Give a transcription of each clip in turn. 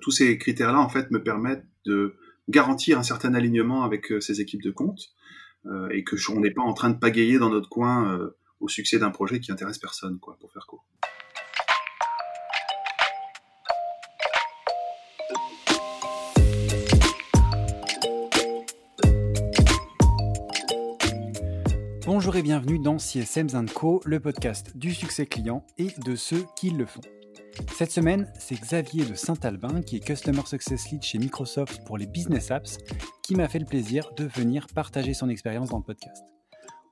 tous ces critères-là, en fait, me permettent de garantir un certain alignement avec ces équipes de compte et que on n'est pas en train de pagayer dans notre coin au succès d'un projet qui intéresse personne, pour faire court. Bonjour et bienvenue dans CSM Co, le podcast du succès client et de ceux qui le font. Cette semaine, c'est Xavier de Saint-Albin, qui est Customer Success Lead chez Microsoft pour les Business Apps, qui m'a fait le plaisir de venir partager son expérience dans le podcast.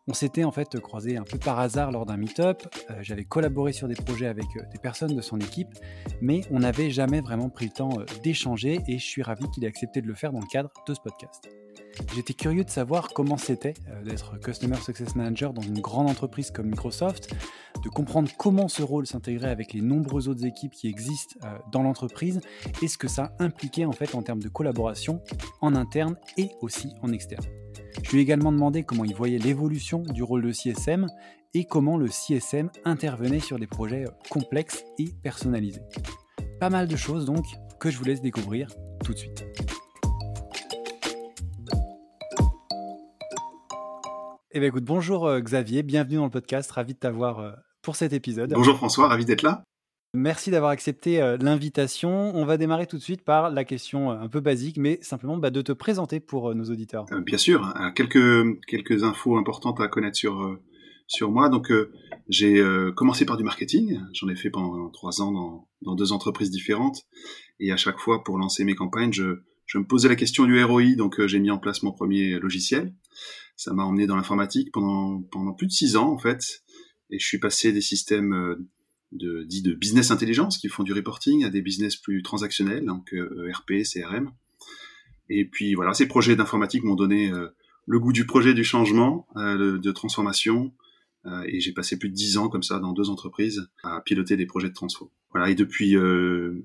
On s'était en fait croisé un peu par hasard lors d'un meet-up. Euh, j'avais collaboré sur des projets avec euh, des personnes de son équipe, mais on n'avait jamais vraiment pris le temps euh, d'échanger et je suis ravi qu'il ait accepté de le faire dans le cadre de ce podcast. J'étais curieux de savoir comment c'était d'être Customer Success Manager dans une grande entreprise comme Microsoft, de comprendre comment ce rôle s'intégrait avec les nombreuses autres équipes qui existent dans l'entreprise et ce que ça impliquait en fait en termes de collaboration en interne et aussi en externe. Je lui ai également demandé comment il voyait l'évolution du rôle de CSM et comment le CSM intervenait sur des projets complexes et personnalisés. Pas mal de choses donc que je vous laisse découvrir tout de suite. Eh bien écoute, bonjour euh, Xavier, bienvenue dans le podcast, ravi de t'avoir euh, pour cet épisode. Bonjour François, ravi d'être là. Merci d'avoir accepté euh, l'invitation. On va démarrer tout de suite par la question euh, un peu basique, mais simplement bah, de te présenter pour euh, nos auditeurs. bien sûr, quelques, quelques infos importantes à connaître sur, sur moi. Donc, j'ai commencé par du marketing. J'en ai fait pendant trois ans dans, dans, deux entreprises différentes. Et à chaque fois, pour lancer mes campagnes, je, je me posais la question du ROI. Donc, j'ai mis en place mon premier logiciel. Ça m'a emmené dans l'informatique pendant, pendant plus de six ans, en fait. Et je suis passé des systèmes de, dit de business intelligence qui font du reporting à des business plus transactionnels, donc euh, RP, CRM. Et puis voilà, ces projets d'informatique m'ont donné euh, le goût du projet, du changement, euh, de transformation. et j'ai passé plus de dix ans comme ça dans deux entreprises à piloter des projets de transfo. Voilà, et depuis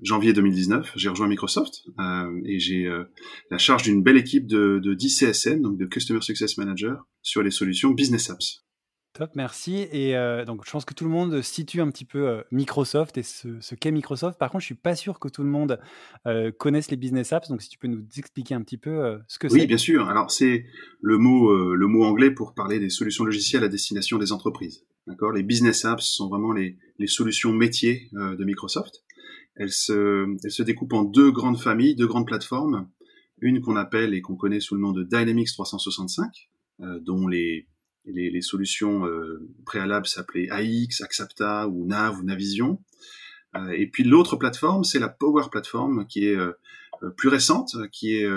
janvier 2019, j'ai rejoint Microsoft et j'ai la charge d'une belle équipe de, de 10 CSN, donc de Customer Success Manager, sur les solutions Business Apps. Top, merci. Et euh, donc, je pense que tout le monde situe un petit peu euh, Microsoft et ce, qu'est Microsoft. Par contre, je suis pas sûr que tout le monde euh, connaisse les business apps. Donc, si tu peux nous expliquer un petit peu ce que c'est. Oui, bien sûr. Alors, c'est le mot, le mot anglais pour parler des solutions logicielles à destination des entreprises. D'accord? Les business apps sont vraiment les, les solutions métiers de Microsoft. Elles se, elles se découpent en deux grandes familles, deux grandes plateformes. Une qu'on appelle et qu'on connaît sous le nom de Dynamics 365, dont les les, solutions euh, préalables s'appelaient AX, Axapta ou Nav ou Navision. Euh, et puis l'autre plateforme, c'est la Power Platform, qui est euh, plus récente, qui est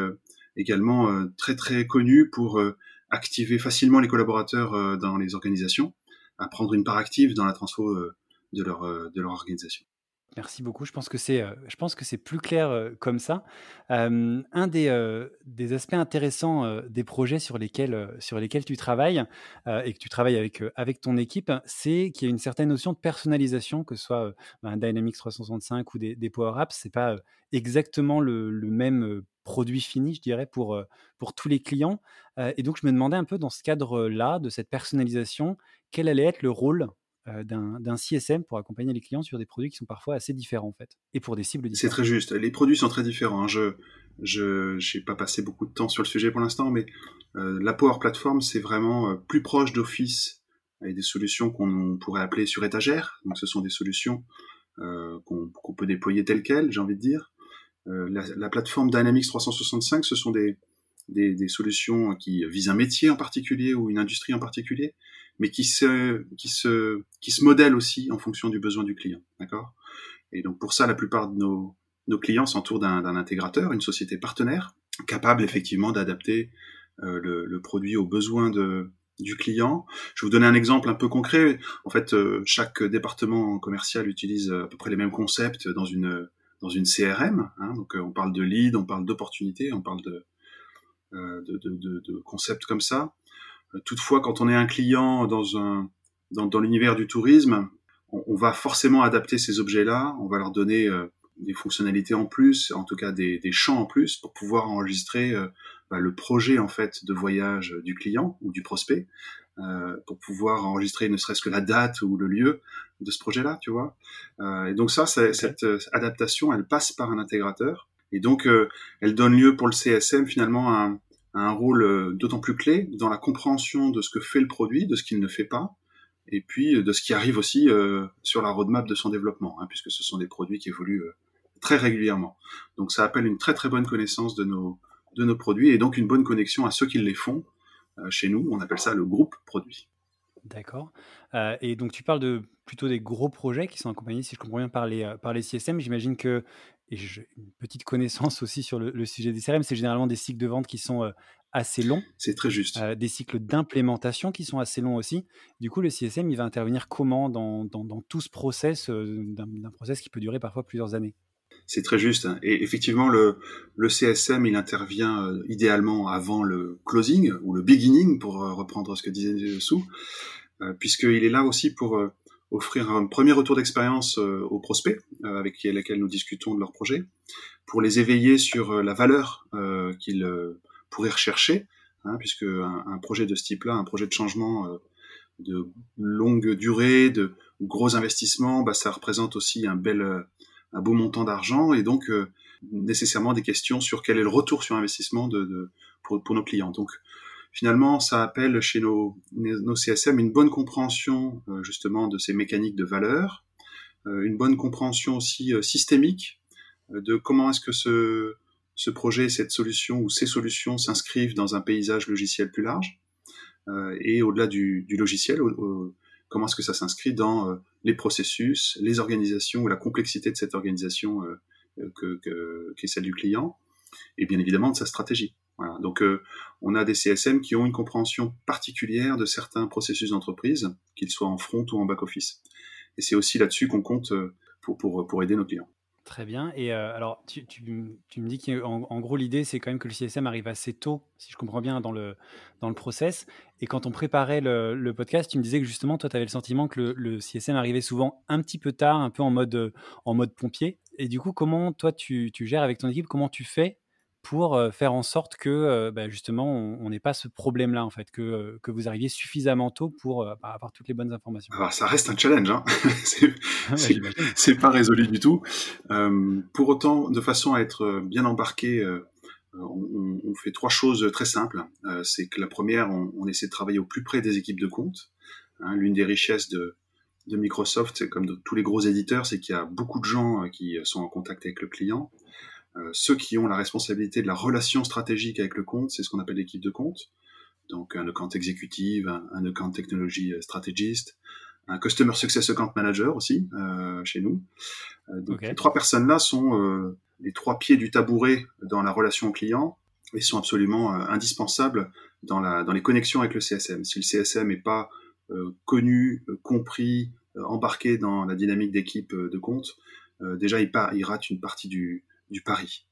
également très très connue pour activer facilement les collaborateurs dans les organisations, à prendre une part active dans la transfo de leur, de leur organisation. Merci beaucoup. Je pense que c'est, euh, je pense que c'est plus clair euh, comme ça. un des, euh, des aspects intéressants des projets sur lesquels, sur lesquels tu travailles et que tu travailles avec, avec ton équipe, c'est qu'il y a une certaine notion de personnalisation, que ce soit un Dynamics 365 ou des, Power Apps. C'est pas exactement le, le, même produit fini, je dirais, pour, pour tous les clients. et donc, je me demandais un peu dans ce cadre-là, de cette personnalisation, quel allait être le rôle d'un CSM pour accompagner les clients sur des produits qui sont parfois assez différents en fait, et pour des cibles différentes. C'est très juste. Les produits sont très différents. Hein. Je je n'ai pas passé beaucoup de temps sur le sujet pour l'instant, mais euh, la Power Platform c'est vraiment euh, plus proche d'Office avec des solutions qu'on pourrait appeler sur étagère. Donc ce sont des solutions qu'on peut déployer telles quelles, j'ai envie de dire. La, la, plateforme Dynamics 365, ce sont des, des, des, solutions qui visent un métier en particulier ou une industrie en particulier mais qui se, qui se, qui se modèle aussi en fonction du besoin du client, d'accord? Et donc pour ça, la plupart de nos, nos clients s'entourent d'un intégrateur, une société partenaire, capable effectivement d'adapter euh, le, le, produit aux besoins de, du client. Je vais vous donner un exemple un peu concret. En fait, euh, chaque département commercial utilise à peu près les mêmes concepts dans une dans une CRM. Hein, donc, euh, on parle de lead, on parle d'opportunité, on parle de, de, de, de, concepts comme ça. Toutefois, quand on est un client dans un dans, dans l'univers du tourisme, on, on, va forcément adapter ces objets-là. On va leur donner euh, des fonctionnalités en plus, en tout cas des, des champs en plus, pour pouvoir enregistrer euh, bah, le projet en fait de voyage du client ou du prospect, pour pouvoir enregistrer ne serait-ce que la date ou le lieu de ce projet-là, tu vois. et donc ça, cette adaptation, elle passe par un intégrateur. Et donc, elle donne lieu pour le CSM finalement à un rôle d'autant plus clé dans la compréhension de ce que fait le produit, de ce qu'il ne fait pas, et puis euh, de ce qui arrive aussi euh, sur la roadmap de son développement, hein, puisque ce sont des produits qui évoluent euh, très régulièrement. Donc ça appelle une très très bonne connaissance de nos, de nos produits et donc une bonne connexion à ceux qui les font. chez nous, on appelle ça le groupe produit. D'accord. et donc tu parles de plutôt des gros projets qui sont accompagnés, si je comprends bien, par les, par les CSM. J'imagine que, et j'ai une petite connaissance aussi sur le, le sujet des CRM, c'est généralement des cycles de vente qui sont assez longs. C'est très juste. Euh, des cycles d'implémentation qui sont assez longs aussi. Du coup, le CSM, il va intervenir comment dans, dans, tout ce process, euh, d'un process qui peut durer parfois plusieurs années? C'est très juste. Hein. Et effectivement, le, le CSM, il intervient euh, idéalement avant le closing ou le beginning, pour reprendre ce que disait Sou, puisqu'il est là aussi pour offrir un premier retour d'expérience aux prospects avec lesquels nous discutons de leur projet, pour les éveiller sur la valeur qu'ils pourrait rechercher, hein, puisque un, projet de ce type-là, un projet de changement euh, de longue durée, de gros investissements, bah, ça représente aussi un bel, euh, un beau montant d'argent et donc euh, nécessairement des questions sur quel est le retour sur investissement de, pour, nos clients. Donc finalement, ça appelle chez nos, nos CSM une bonne compréhension justement de ces mécaniques de valeur, une bonne compréhension aussi systémique de comment est-ce que ce, ce projet, cette solution ou ces solutions s'inscrivent dans un paysage logiciel plus large euh, et au-delà du, logiciel, comment est-ce que ça s'inscrit dans euh, les processus, les organisations ou la complexité de cette organisation euh, que, qui est celle du client et bien évidemment de sa stratégie. Donc on a des CSM qui ont une compréhension particulière de certains processus d'entreprise, qu'ils soient en front ou en back-office. Et c'est aussi là-dessus qu'on compte pour, pour, pour aider nos clients. Très bien. Et euh, alors, tu, me dis qu'en en gros, l'idée, c'est quand même que le CSM arrive assez tôt, si je comprends bien, dans le, dans le process. Et quand on préparait le, podcast, tu me disais que justement, toi, tu avais le sentiment que le, CSM arrivait souvent un petit peu tard, un peu en mode, en mode pompier. Et du coup, comment toi, tu, tu gères avec ton équipe? Comment tu fais pour faire en sorte que bah, justement on n'ait pas ce problème-là en fait, que, que vous arriviez suffisamment tôt pour bah, avoir toutes les bonnes informations. Alors ça reste un challenge, hein c'est pas résolu du tout. pour autant, de façon à être bien embarqué, on, on, fait trois choses très simples. c'est que la première, on, on, essaie de travailler au plus près des équipes de compte. Hein, L'une des richesses de, de Microsoft, comme de tous les gros éditeurs, c'est qu'il y a beaucoup de gens qui sont en contact avec le client. Euh, ceux qui ont la responsabilité de la relation stratégique avec le compte, c'est ce qu'on appelle l'équipe de compte. Donc un account exécutive, un, account technology strategist, un customer success account manager aussi euh, chez nous. Euh, donc les trois personnes-là sont les trois pieds du tabouret dans la relation au client et sont absolument indispensables dans, la, dans les connexions avec le CSM. Si le CSM n'est pas connu, compris, embarqué dans la dynamique d'équipe de compte, déjà il, il rate une partie du, du pari.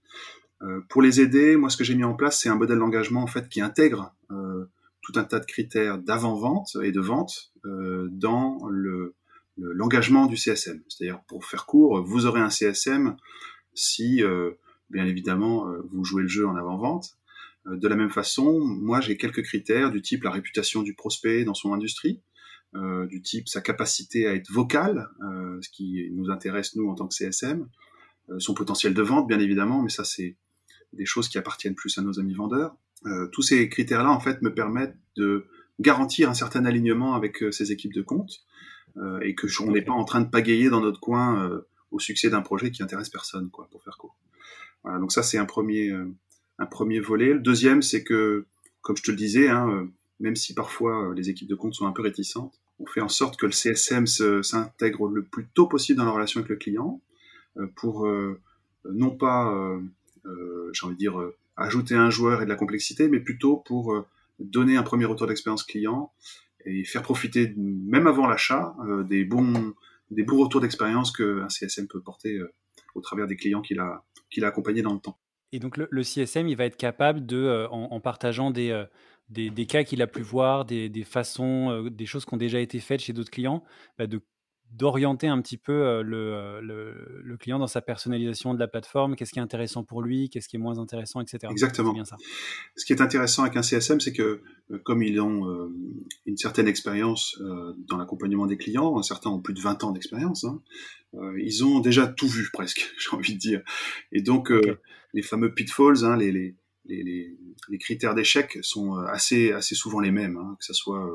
Euh, pour les aider, moi, ce que j'ai mis en place, c'est un modèle d'engagement en fait qui intègre euh, tout un tas de critères d'avant-vente et de vente euh, dans le l'engagement du CSM. C'est-à-dire, pour faire court, vous aurez un CSM si, bien évidemment, vous jouez le jeu en avant-vente. De la même façon, moi, j'ai quelques critères du type la réputation du prospect dans son industrie, du type sa capacité à être vocal, ce qui nous intéresse nous en tant que CSM, son potentiel de vente, bien évidemment, mais ça, c'est des choses qui appartiennent plus à nos amis vendeurs. Euh, tous ces critères-là, en fait, me permettent de garantir un certain alignement avec euh, ces équipes de compte et que on n'est pas en train de pagayer dans notre coin au succès d'un projet qui intéresse personne, quoi, pour faire court. Voilà, donc ça, c'est un premier, un premier volet. Le deuxième, c'est que, comme je te le disais, hein, même si parfois les équipes de compte sont un peu réticentes, on fait en sorte que le CSM s'intègre le plus tôt possible dans la relation avec le client, euh, pour euh, non pas, euh, j'ai envie de dire, ajouter un joueur et de la complexité, mais plutôt pour donner un premier retour d'expérience client et faire profiter, même avant l'achat, des bons des bons retours d'expérience qu'un CSM peut porter au travers des clients qu'il a, qu'il a accompagnés dans le temps. Et donc le, CSM, il va être capable de, en, partageant des, des, cas qu'il a pu voir, des, des façons, des choses qui ont déjà été faites chez d'autres clients, bah, de d'orienter un petit peu le, le, client dans sa personnalisation de la plateforme, qu'est-ce qui est intéressant pour lui, qu'est-ce qui est moins intéressant, etc. Exactement. Bien ça. Ce qui est intéressant avec un CSM, c'est que comme ils ont une certaine expérience dans l'accompagnement des clients, certains ont plus de 20 ans d'expérience, hein, ils ont déjà tout vu presque, j'ai envie de dire. Et donc les fameux pitfalls, hein, les, les, les, les, critères d'échec sont assez, assez souvent les mêmes, hein, que ce soit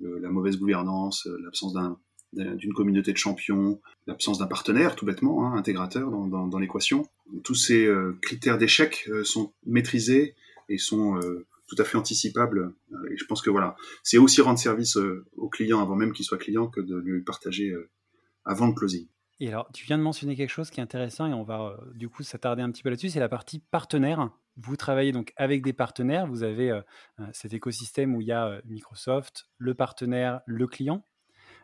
la mauvaise gouvernance, l'absence d'un d'une communauté de champions, l'absence d'un partenaire, tout bêtement, hein, intégrateur dans, l'équation. Tous ces euh, critères d'échec euh, sont maîtrisés et sont euh, tout à fait anticipables. et je pense que voilà, c'est aussi rendre service au client avant même qu'il soit client que de lui partager avant le closing. Et alors, tu viens de mentionner quelque chose qui est intéressant et on va du coup s'attarder un petit peu là-dessus, c'est la partie partenaire. Vous travaillez donc avec des partenaires, vous avez cet écosystème où il y a Microsoft, le partenaire, le client.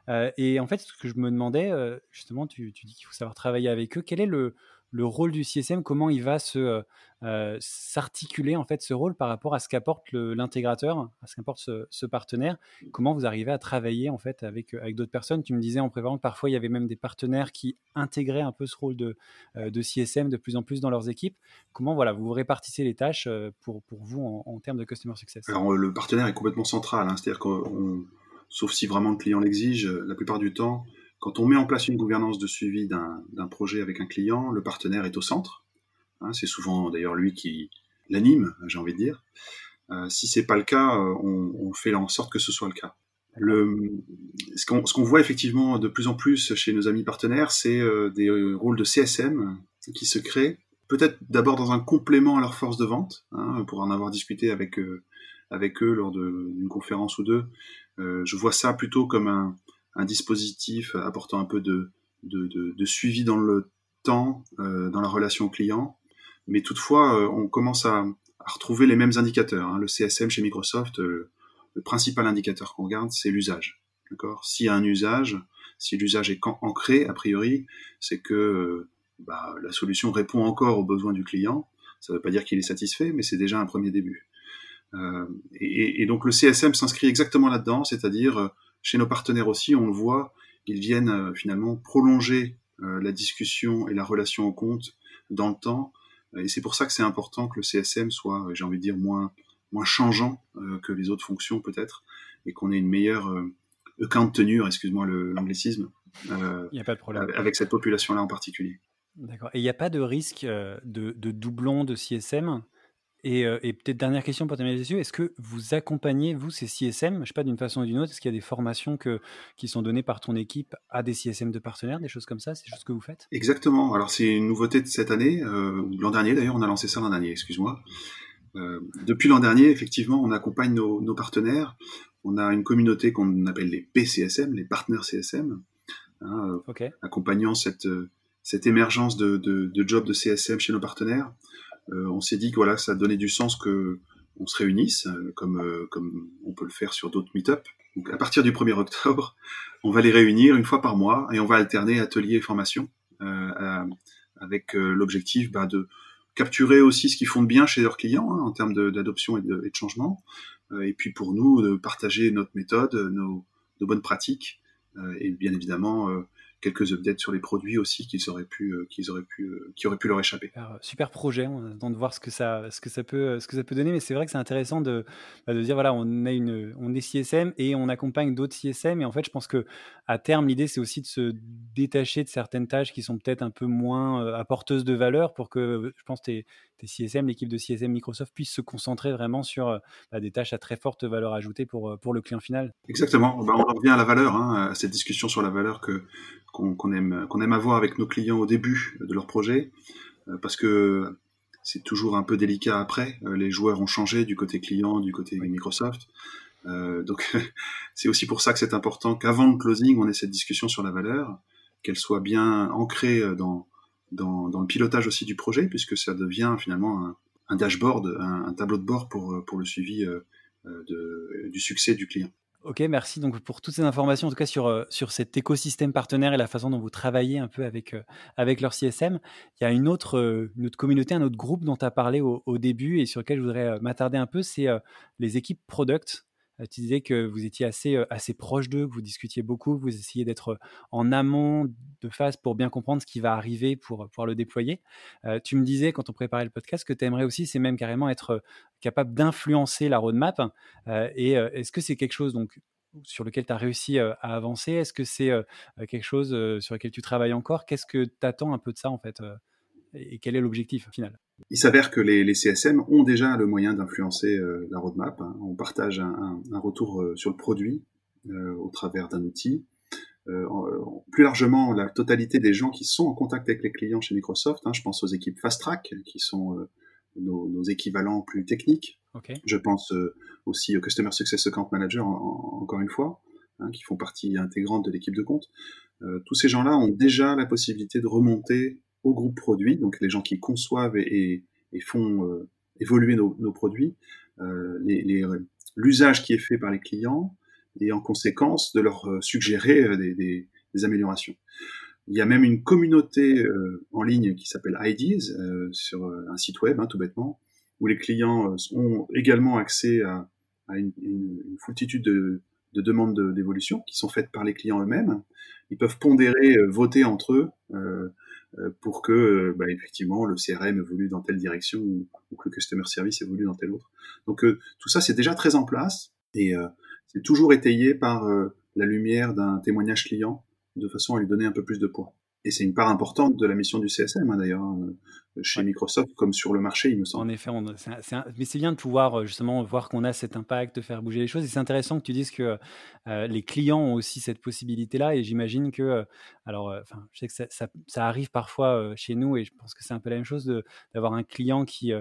Euh, et en fait, ce que je me demandais, euh, justement, tu, dis qu'il faut savoir travailler avec eux. Quel est le, rôle du CSM Comment il va se euh, s'articuler en fait ce rôle par rapport à ce qu'apporte l'intégrateur, à ce qu'apporte ce, partenaire? Comment vous arrivez à travailler en fait avec avec d'autres personnes? Tu me disais en préparant que parfois il y avait même des partenaires qui intégraient un peu ce rôle de, de CSM de plus en plus dans leurs équipes. Comment voilà vous répartissez les tâches pour, pour vous en, termes de customer success? Alors le partenaire est complètement central, hein. c'est-à-dire qu'on sauf si vraiment le client l'exige, la plupart du temps, quand on met en place une gouvernance de suivi d'un projet avec un client, le partenaire est au centre. Hein, c'est souvent d'ailleurs lui qui l'anime, j'ai envie de dire. Euh, si c'est pas le cas, euh, on, fait en sorte que ce soit le cas. Ce qu'on voit effectivement de plus en plus chez nos amis partenaires, c'est euh, des rôles de CSM qui se créent, peut-être d'abord dans un complément à leur force de vente, hein, pour en avoir discuté avec, euh, avec eux lors d'une conférence ou deux. Euh, je vois ça plutôt comme un, dispositif apportant un peu de, suivi dans le temps, euh, dans la relation client. Mais toutefois, euh, on commence à, à, retrouver les mêmes indicateurs. Hein. Le CSM chez Microsoft, le principal indicateur qu'on regarde, c'est l'usage. D'accord? S'il y a un usage, si l'usage est ancré, a priori, c'est que bah, la solution répond encore aux besoins du client. Ça ne veut pas dire qu'il est satisfait, mais c'est déjà un premier début. Euh, et, et, donc le CSM s'inscrit exactement là-dedans, c'est-à-dire euh, chez nos partenaires aussi, on le voit, ils viennent euh, finalement prolonger la discussion et la relation au compte dans le temps. Et c'est pour ça que c'est important que le CSM soit, j'ai envie de dire, moins, moins changeant que les autres fonctions peut-être, et qu'on ait une meilleure account tenure, excuse-moi l'anglicisme, euh, a pas de problème. avec cette population-là en particulier. D'accord. Et il n'y a pas de risque de, de doublon de CSM euh, et, peut-être dernière question pour terminer dessus, est-ce que vous accompagnez, vous, ces CSM, je ne sais pas, d'une façon ou d'une autre, est-ce qu'il y a des formations que, qui sont données par ton équipe à des CSM de partenaires, des choses comme ça C'est choses que vous faites? Exactement. Alors c'est une nouveauté de cette année, euh, l'an dernier d'ailleurs, on a lancé ça l'an dernier, excuse-moi. Euh, depuis l'an dernier, effectivement, on accompagne nos, partenaires. On a une communauté qu'on appelle les PCSM, les partenaires CSM, hein, accompagnant cette, cette émergence de, de, de jobs de CSM chez nos partenaires. Euh, on s'est dit que voilà, ça donnait du sens que on se réunisse, euh, comme, euh, comme on peut le faire sur d'autres meet-up. Donc à partir du 1er octobre, on va les réunir une fois par mois et on va alterner ateliers et formations avec l'objectif bah, de capturer aussi ce qu'ils font de bien chez leurs clients hein, en termes d'adoption et, de, changement. et puis pour nous, de partager notre méthode, nos, nos bonnes pratiques et bien évidemment quelques updates sur les produits aussi qu'ils auraient pu, euh, qu'ils auraient pu, euh, qui auraient pu leur échapper. Super, projet, on attend de voir ce que ça, ce que ça peut, ce que ça peut donner, mais c'est vrai que c'est intéressant de, bah, de dire voilà, on est une, on est CSM et on accompagne d'autres CSM, et en fait, je pense que à terme, l'idée c'est aussi de se détacher de certaines tâches qui sont peut-être un peu moins euh, apporteuses de valeur pour que, je pense, tes, tes CSM, l'équipe de CSM Microsoft puisse se concentrer vraiment sur bah, des tâches à très forte valeur ajoutée pour, pour le client final. Exactement. Bah, on revient à la valeur, hein, à cette discussion sur la valeur que qu'on aime, qu'on aime avoir avec nos clients au début de leur projet, euh, parce que c'est toujours un peu délicat après. Euh, les joueurs ont changé du côté client, du côté Microsoft. Euh, donc c'est aussi pour ça que c'est important qu'avant le closing, on ait cette discussion sur la valeur, qu'elle soit bien ancrée dans, dans, dans, le pilotage aussi du projet, puisque ça devient finalement un, dashboard, un, tableau de bord pour, pour le suivi de, du succès du client. Ok, merci donc pour toutes ces informations, en tout cas sur, euh, sur cet écosystème partenaire et la façon dont vous travaillez un peu avec, euh, avec leur CSM. Il y a une autre, euh, une autre communauté, un autre groupe dont tu as parlé au, début et sur lequel je voudrais m'attarder un peu, c'est les équipes product. Tu disais que vous étiez assez, assez proche d'eux, que vous discutiez beaucoup, que vous essayez d'être en amont de phase pour bien comprendre ce qui va arriver pour pouvoir le déployer. tu me disais quand on préparait le podcast que tu aimerais aussi, c'est même carrément être capable d'influencer la roadmap. et est-ce que c'est quelque chose donc sur lequel tu as réussi à avancer? Est-ce que c'est quelque chose sur lequel tu travailles encore? Qu'est-ce que tu attends un peu de ça en fait Et quel est l'objectif final? Il s'avère que les, CSM ont déjà le moyen d'influencer la roadmap. Hein. On partage un, retour sur le produit au travers d'un outil. plus largement, la totalité des gens qui sont en contact avec les clients chez Microsoft, hein, je pense aux équipes Fast Track, qui sont nos, équivalents plus techniques. Je pense euh, aussi au Customer Success Account Manager, encore une fois, hein, qui font partie intégrante de l'équipe de compte. Euh, tous ces gens-là ont déjà la possibilité de remonter au groupe produit, donc les gens qui conçoivent et, font euh, évoluer nos, produits, l'usage qui est fait par les clients, et en conséquence de leur suggérer des améliorations. Il y a même une communauté euh, en ligne qui s'appelle IDs euh, sur euh, un site web, hein, tout bêtement, où les clients ont également accès à, une, foultitude de, de demandes d'évolution qui sont faites par les clients eux-mêmes. Ils peuvent pondérer, voter entre eux pour que, bah, effectivement, le CRM évolue dans telle direction ou, que le customer service évolue dans telle autre. Donc tout ça, c'est déjà très en place et c'est toujours étayé par la lumière d'un témoignage client de façon à lui donner un peu plus de poids. Et c'est une part importante de la mission du CSM, hein, d'ailleurs, hein, chez Microsoft comme sur le marché, il me semble. En effet, mais c'est bien de pouvoir euh, justement voir qu'on a cet impact, de faire bouger les choses. Et c'est intéressant que tu dises que euh, les clients ont aussi cette possibilité-là. Et j'imagine que, euh, alors, enfin, je sais que ça, ça, arrive parfois chez nous, et je pense que c'est un peu la même chose d'avoir un client qui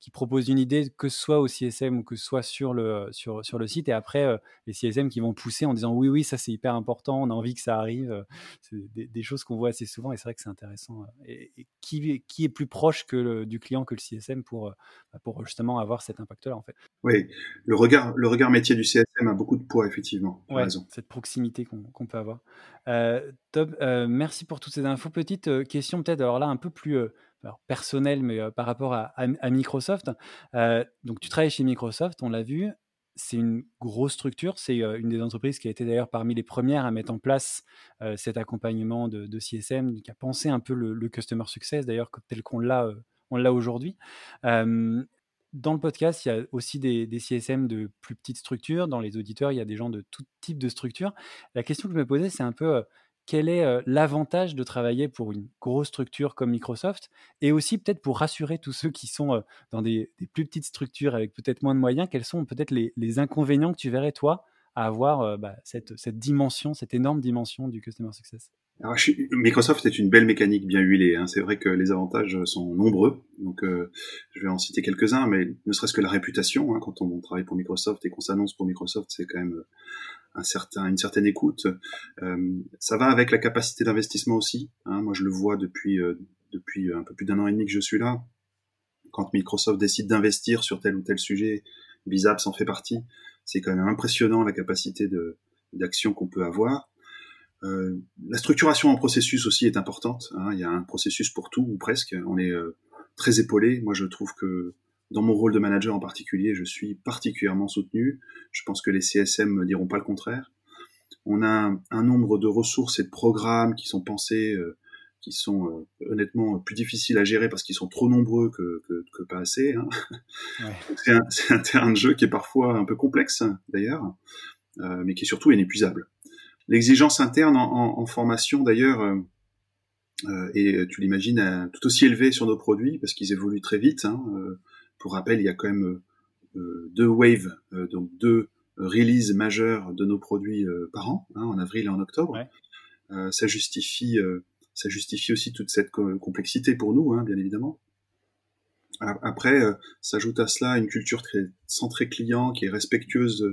qui propose une idée, que ce soit au CSM ou que ce soit sur le, sur, sur le site. Et après, euh, les CSM qui vont pousser en disant oui, oui, ça c'est hyper important, on a envie que ça arrive. Euh, c'est des, choses qu'on voit assez souvent et c'est vrai que c'est intéressant. Euh, et, qui, qui, est plus proche que du client que le CSM pour, bah, pour justement avoir cet impact-là en fait Oui, le regard, le regard métier du CSM a beaucoup de poids, effectivement. Ouais, cette proximité qu'on peut avoir. Euh, Top, merci pour toutes ces infos. Petite question peut-être, alors là un peu plus personnel, mais par rapport à, Microsoft. donc, tu travailles chez Microsoft, on l'a vu. C'est une grosse structure. C'est une des entreprises qui a été d'ailleurs parmi les premières à mettre en place cet accompagnement de, CSM, qui a pensé un peu le, customer success, d'ailleurs, tel qu'on l'a on l'a aujourd'hui. dans le podcast, il y a aussi des, des, CSM de plus petites structures. Dans les auditeurs, il y a des gens de tout type de structure. La question que je me posais, c'est un peu quel est l'avantage de travailler pour une grosse structure comme Microsoft et aussi peut-être pour rassurer tous ceux qui sont dans des, plus petites structures avec peut-être moins de moyens, quels sont peut-être les, inconvénients que tu verrais toi à avoir bah, cette, dimension, cette énorme dimension du Customer Success? Microsoft est une belle mécanique bien huilée. Hein. C'est vrai que les avantages sont nombreux. Donc, je vais en citer quelques-uns, mais ne serait-ce que la réputation. Hein, quand on, travaille pour Microsoft et qu'on s'annonce pour Microsoft, c'est quand même certain, une certaine écoute. Euh, ça va avec la capacité d'investissement aussi. Hein. Moi, je le vois depuis, euh, depuis un peu plus d'un an et demi que je suis là. Quand Microsoft décide d'investir sur tel ou tel sujet, Bizap en fait partie. C'est quand même impressionnant la capacité d'action qu'on peut avoir. Euh, la structuration en processus aussi est importante. Hein. Il y a un processus pour tout ou presque. On est euh, très épaulé. Moi, je trouve que dans mon rôle de manager en particulier, je suis particulièrement soutenu. Je pense que les CSM me diront pas le contraire. On a un, nombre de ressources et de programmes qui sont pensés, euh, qui sont euh, honnêtement plus difficiles à gérer parce qu'ils sont trop nombreux que, que, que pas assez. Hein. Ouais. C'est un, un, terrain de jeu qui est parfois un peu complexe d'ailleurs, euh, mais qui est surtout inépuisable. L'exigence interne en, en, en formation d'ailleurs est, tu l'imagines, tout aussi élevée sur nos produits parce qu'ils évoluent très vite. Hein, pour rappel, il y a quand même euh, deux waves, euh, donc deux releases majeures de nos produits euh, par an, hein, en avril et en octobre. ça justifie, ça justifie aussi toute cette complexité pour nous, hein, bien évidemment. Après, s'ajoute à cela une culture très centrée client, qui est respectueuse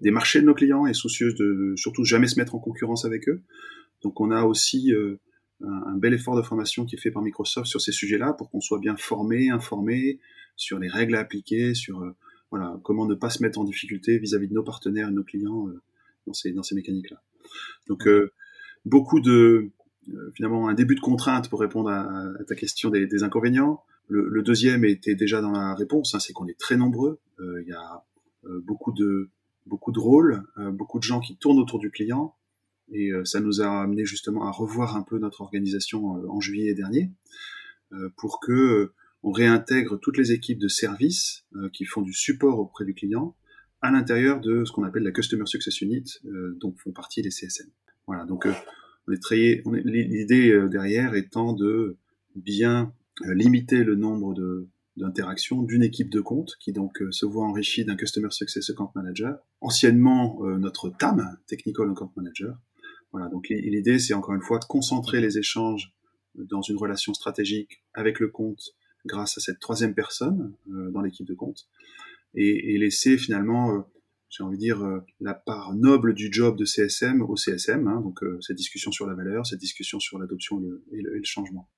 des marchés de nos clients et soucieuse de surtout jamais se mettre en concurrence avec eux. Donc on a aussi un, bel effort de formation qui est fait par Microsoft sur ces sujets-là pour qu'on soit bien formé, informé, sur les règles à appliquer, sur euh, voilà, comment ne pas se mettre en difficulté vis-à-vis de nos partenaires et de nos clients euh, dans ces, dans ces mécaniques-là. Donc, euh, beaucoup de, finalement, un début de contrainte pour répondre à, ta question des, des inconvénients. Le, le, deuxième était déjà dans la réponse, hein, c'est qu'on est très nombreux. Il y a beaucoup de, beaucoup de rôles, beaucoup de gens qui tournent autour du client. Et ça nous a amené justement à revoir un peu notre organisation en juillet dernier pour que on réintègre toutes les équipes de service qui font du support auprès du client à l'intérieur de ce qu'on appelle la Customer Success Unit, dont font partie les CSM. Voilà, donc on est, l'idée derrière étant de bien limiter le nombre de d'interaction d'une équipe de compte qui donc euh, se voit enrichie d'un Customer Success Account Manager, anciennement euh, notre TAM, Technical Account Manager. Voilà, donc l'idée c'est encore une fois de concentrer les échanges dans une relation stratégique avec le compte grâce à cette troisième personne euh, dans l'équipe de compte et, laisser finalement, j'ai envie de dire, la part noble du job de CSM au CSM, hein, donc cette discussion sur la valeur, cette discussion sur l'adoption et le changement.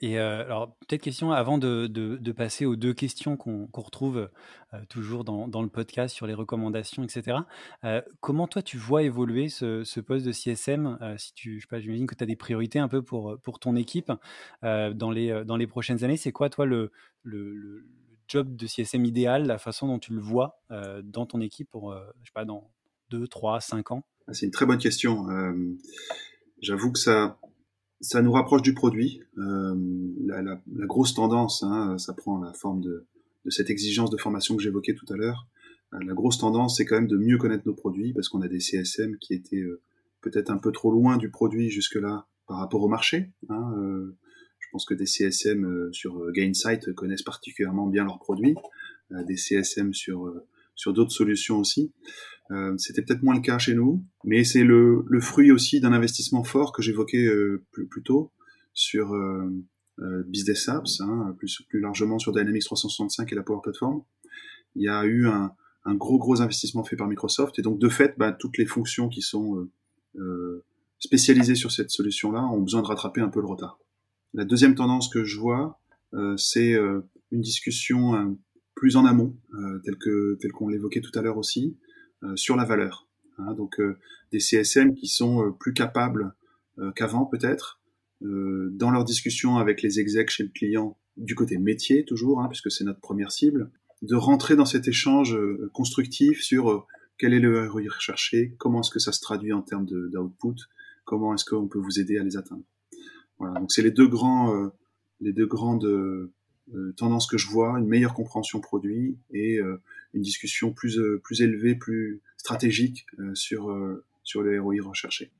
Et euh, alors, peut-être question avant de, passer aux deux questions qu'on retrouve euh, toujours dans, le podcast sur les recommandations, etc. Euh, comment toi tu vois évoluer ce, poste de CSM Si tu, je sais pas, j'imagine que tu as des priorités un peu pour, ton équipe dans, les, prochaines années. C'est quoi toi le, job de CSM idéal, la façon dont tu le vois dans ton équipe pour, je sais pas, dans 2, 3, 5 ans? Ah, C'est une très bonne question. J'avoue que ça, ça nous rapproche du produit. Euh, la, la, la, grosse tendance, hein, ça prend la forme de, de cette exigence de formation que j'évoquais tout à l'heure. Euh, la grosse tendance, c'est quand même de mieux connaître nos produits parce qu'on a des CSM qui étaient euh, peut-être un peu trop loin du produit jusque-là par rapport au marché. Hein, euh, je pense que des CSM sur Gainsight connaissent particulièrement bien leurs produits, des CSM sur sur d'autres solutions aussi. Euh, C'était peut-être moins le cas chez nous, mais c'est le, le, fruit aussi d'un investissement fort que j'évoquais euh, plus, plus, tôt sur euh, euh Business Apps, hein, plus, plus largement sur Dynamics 365 et la Power Platform. Il y a eu un, un gros gros investissement fait par Microsoft et donc de fait, bah, toutes les fonctions qui sont euh, spécialisées sur cette solution-là ont besoin de rattraper un peu le retard. La deuxième tendance que je vois, c'est une discussion plus en amont, tel que tel qu'on l'évoquait tout à l'heure aussi, euh, sur la valeur. Hein, donc euh, des CSM qui sont euh, plus capables qu'avant peut-être dans leur discussion avec les execs chez le client du côté métier toujours, hein, puisque c'est notre première cible, de rentrer dans cet échange constructif sur quel est le ROI recherché, comment est-ce que ça se traduit en termes d'output, comment est-ce qu'on peut vous aider à les atteindre. Voilà, donc c'est les deux grands, les deux grandes euh, tendance que je vois, une meilleure compréhension produit et euh, une discussion plus, euh, plus élevée, plus stratégique sur, sur le ROI recherché.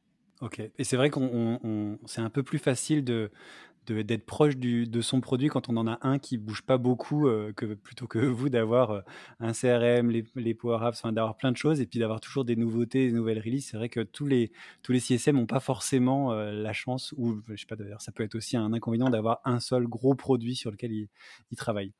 Ok, et c'est vrai qu'on c'est un peu plus facile de, d'être proche du, de son produit quand on en a un qui bouge pas beaucoup euh, que plutôt que vous d'avoir euh, un CRM, les, les Power Apps, enfin, d'avoir plein de choses et puis d'avoir toujours des nouveautés, des nouvelles releases. C'est vrai que tous les, tous les CSM n'ont pas forcément euh, la chance, ou je sais pas d'ailleurs, ça peut être aussi un inconvénient d'avoir un seul gros produit sur lequel ils, ils travaillent.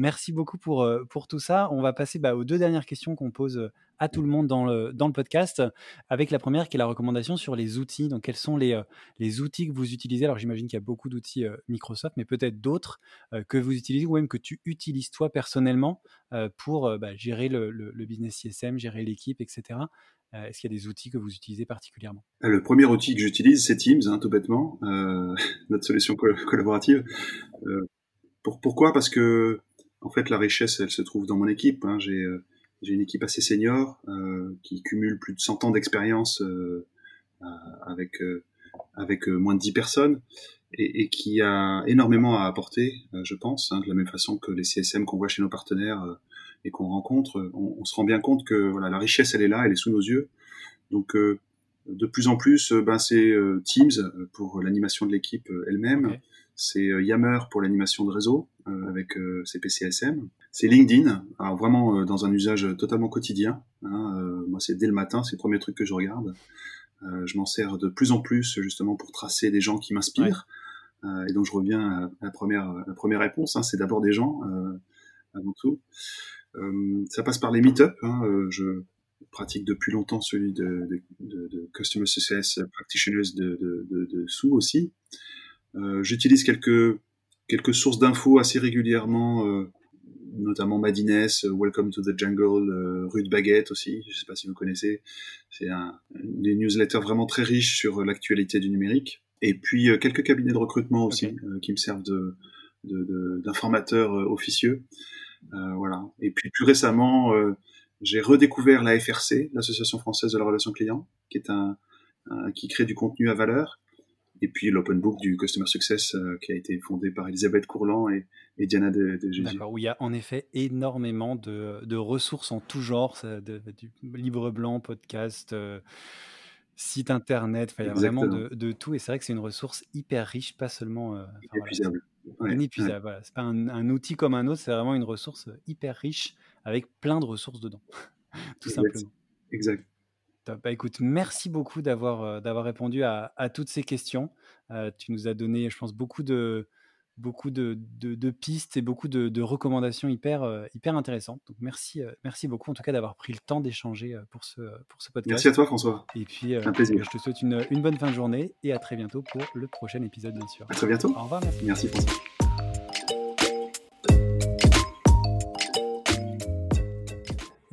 Merci beaucoup pour, pour tout ça. On va passer bah, aux deux dernières questions qu'on pose à tout le monde dans le, dans le podcast, avec la première qui est la recommandation sur les outils. Donc, quels sont les, les outils que vous utilisez? Alors, j'imagine qu'il y a beaucoup d'outils Microsoft, mais peut-être d'autres que vous utilisez ou même que tu utilises toi personnellement pour bah, gérer le, le, business CSM, gérer l'équipe, etc. Est-ce qu'il y a des outils que vous utilisez particulièrement? Le premier outil que j'utilise, c'est Teams, hein, tout bêtement, euh, notre solution collaborative. Euh, pour, pourquoi? Parce que en fait, la richesse, elle se trouve dans mon équipe. Hein. J'ai j'ai une équipe assez senior euh, qui cumule plus de 100 ans d'expérience euh, euh, avec avec moins de 10 personnes et, et, qui a énormément à apporter, je pense, hein, de la même façon que les CSM qu'on voit chez nos partenaires et qu'on rencontre, on, on, se rend bien compte que voilà, la richesse, elle est là, elle est sous nos yeux. Donc, de plus en plus, ben, c'est Teams pour l'animation de l'équipe elle-même, c'est Yammer pour l'animation de réseau avec CPCSM, c'est LinkedIn, alors vraiment euh, dans un usage totalement quotidien. Hein, euh, moi, c'est dès le matin, c'est le premier truc que je regarde. Euh, je m'en sers de plus en plus justement pour tracer des gens qui m'inspirent. et donc je reviens à la première, la première réponse, hein, c'est d'abord des gens avant tout. ça passe par les meet-up. Hein, je pratique depuis longtemps celui de, de, de, de Customer Success Practitioners de, de, de, Sous aussi. J'utilise quelques, quelques sources d'infos assez régulièrement notamment Madines, euh, Welcome to the Jungle, euh, Rude Baguette aussi, je ne sais pas si vous connaissez. C'est un, des newsletters vraiment très riches sur l'actualité du numérique. Et puis euh, quelques cabinets de recrutement aussi qui me servent de, d'informateurs officieux. voilà. Et puis plus récemment, j'ai redécouvert la FRC, l'Association française de la relation client, qui est un, qui crée du contenu à valeur. Et puis l'Open Book du Customer Success euh, qui a été fondé par Elisabeth Courland et, Diana de, de Jésus. D'accord, où il y a en effet énormément de, de ressources en tout genre, de, du livre blanc, podcast, euh, site internet, il y a vraiment de, tout. Et c'est vrai que c'est une ressource hyper riche, pas seulement. Euh, inépuisable. inépuisable, voilà. C'est pas un, un, outil comme un autre, c'est vraiment une ressource hyper riche avec plein de ressources dedans, tout simplement. Exact. Bah, écoute, merci beaucoup d'avoir euh, d'avoir répondu à, à, toutes ces questions. Euh, tu nous as donné, je pense, beaucoup de, beaucoup de, de, pistes et beaucoup de, de recommandations hyper, euh, hyper intéressantes. Donc merci, merci beaucoup en tout cas d'avoir pris le temps d'échanger pour ce, pour ce podcast. Merci à toi François. Et puis, Un plaisir. je te souhaite une, une, bonne fin de journée et à très bientôt pour le prochain épisode, bien sûr. À très bientôt. Au revoir. Merci, merci François.